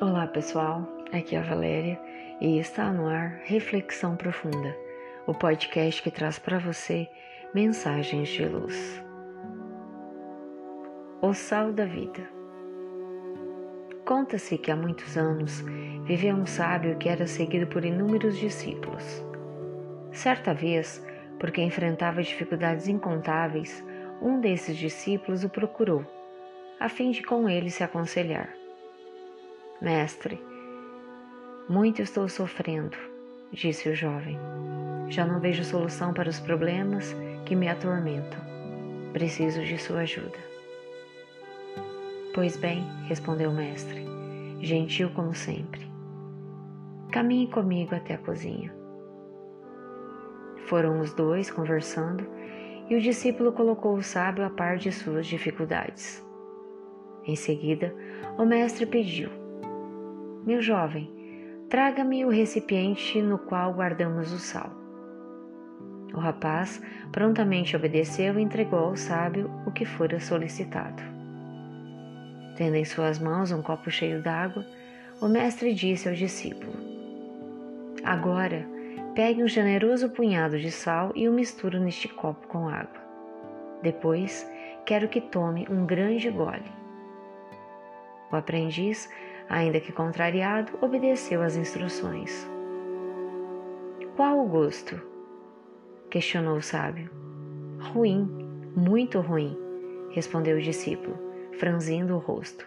Olá pessoal, aqui é a Valéria e está no ar Reflexão Profunda, o podcast que traz para você mensagens de luz. O sal da vida. Conta-se que há muitos anos vivia um sábio que era seguido por inúmeros discípulos. Certa vez, porque enfrentava dificuldades incontáveis, um desses discípulos o procurou, a fim de com ele se aconselhar. Mestre, muito estou sofrendo, disse o jovem. Já não vejo solução para os problemas que me atormentam. Preciso de sua ajuda. Pois bem, respondeu o mestre, gentil como sempre. Caminhe comigo até a cozinha. Foram os dois conversando e o discípulo colocou o sábio a par de suas dificuldades. Em seguida, o mestre pediu: meu jovem, traga-me o recipiente no qual guardamos o sal. O rapaz prontamente obedeceu e entregou ao sábio o que fora solicitado. Tendo em suas mãos um copo cheio d'água, o mestre disse ao discípulo: Agora, pegue um generoso punhado de sal e o misture neste copo com água. Depois, quero que tome um grande gole. O aprendiz ainda que contrariado, obedeceu às instruções. Qual o gosto? questionou o sábio. Ruim, muito ruim, respondeu o discípulo, franzindo o rosto.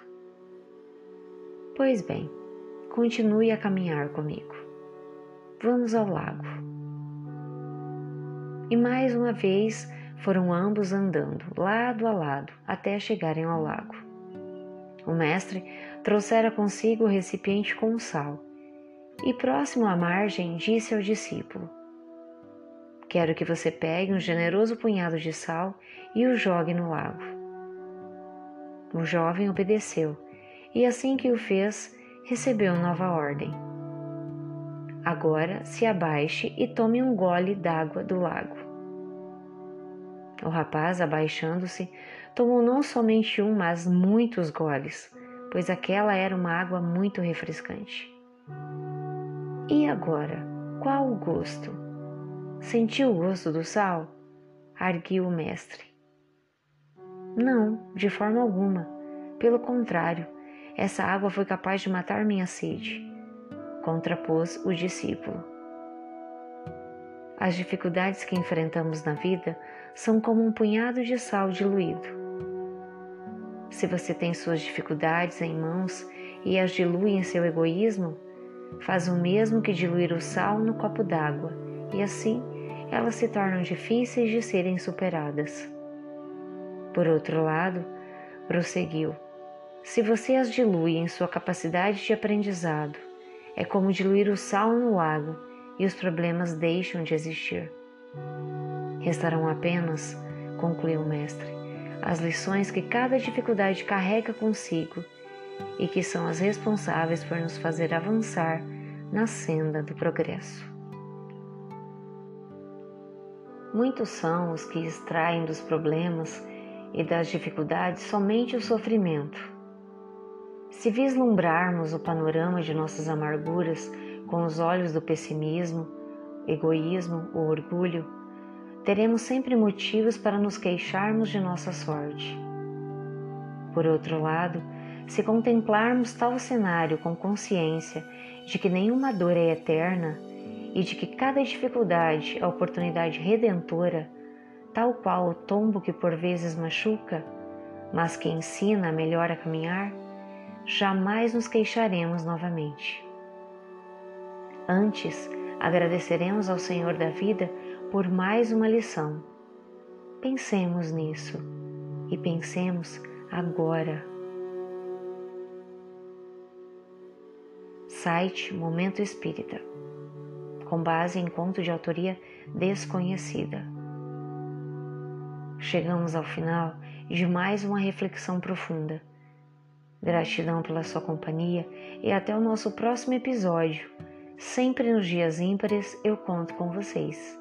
Pois bem, continue a caminhar comigo. Vamos ao lago. E mais uma vez foram ambos andando, lado a lado, até chegarem ao lago. O mestre trouxera consigo o recipiente com sal e, próximo à margem, disse ao discípulo: Quero que você pegue um generoso punhado de sal e o jogue no lago. O jovem obedeceu e, assim que o fez, recebeu nova ordem. Agora se abaixe e tome um gole d'água do lago. O rapaz, abaixando-se, tomou não somente um, mas muitos goles, pois aquela era uma água muito refrescante. E agora, qual o gosto? Sentiu o gosto do sal? Arguiu o mestre. Não, de forma alguma. Pelo contrário, essa água foi capaz de matar minha sede, contrapôs o discípulo. As dificuldades que enfrentamos na vida são como um punhado de sal diluído. Se você tem suas dificuldades em mãos e as dilui em seu egoísmo, faz o mesmo que diluir o sal no copo d'água, e assim elas se tornam difíceis de serem superadas. Por outro lado, prosseguiu: se você as dilui em sua capacidade de aprendizado, é como diluir o sal no lago e os problemas deixam de existir. Restarão apenas, concluiu o mestre, as lições que cada dificuldade carrega consigo e que são as responsáveis por nos fazer avançar na senda do progresso. Muitos são os que extraem dos problemas e das dificuldades somente o sofrimento. Se vislumbrarmos o panorama de nossas amarguras com os olhos do pessimismo, egoísmo ou orgulho, teremos sempre motivos para nos queixarmos de nossa sorte. Por outro lado, se contemplarmos tal cenário com consciência de que nenhuma dor é eterna e de que cada dificuldade é oportunidade redentora, tal qual o tombo que por vezes machuca, mas que ensina melhor a caminhar, jamais nos queixaremos novamente. Antes, agradeceremos ao Senhor da vida por mais uma lição. Pensemos nisso e pensemos agora. Site Momento Espírita, com base em conto de autoria desconhecida. Chegamos ao final de mais uma reflexão profunda. Gratidão pela sua companhia e até o nosso próximo episódio. Sempre nos dias ímpares eu conto com vocês.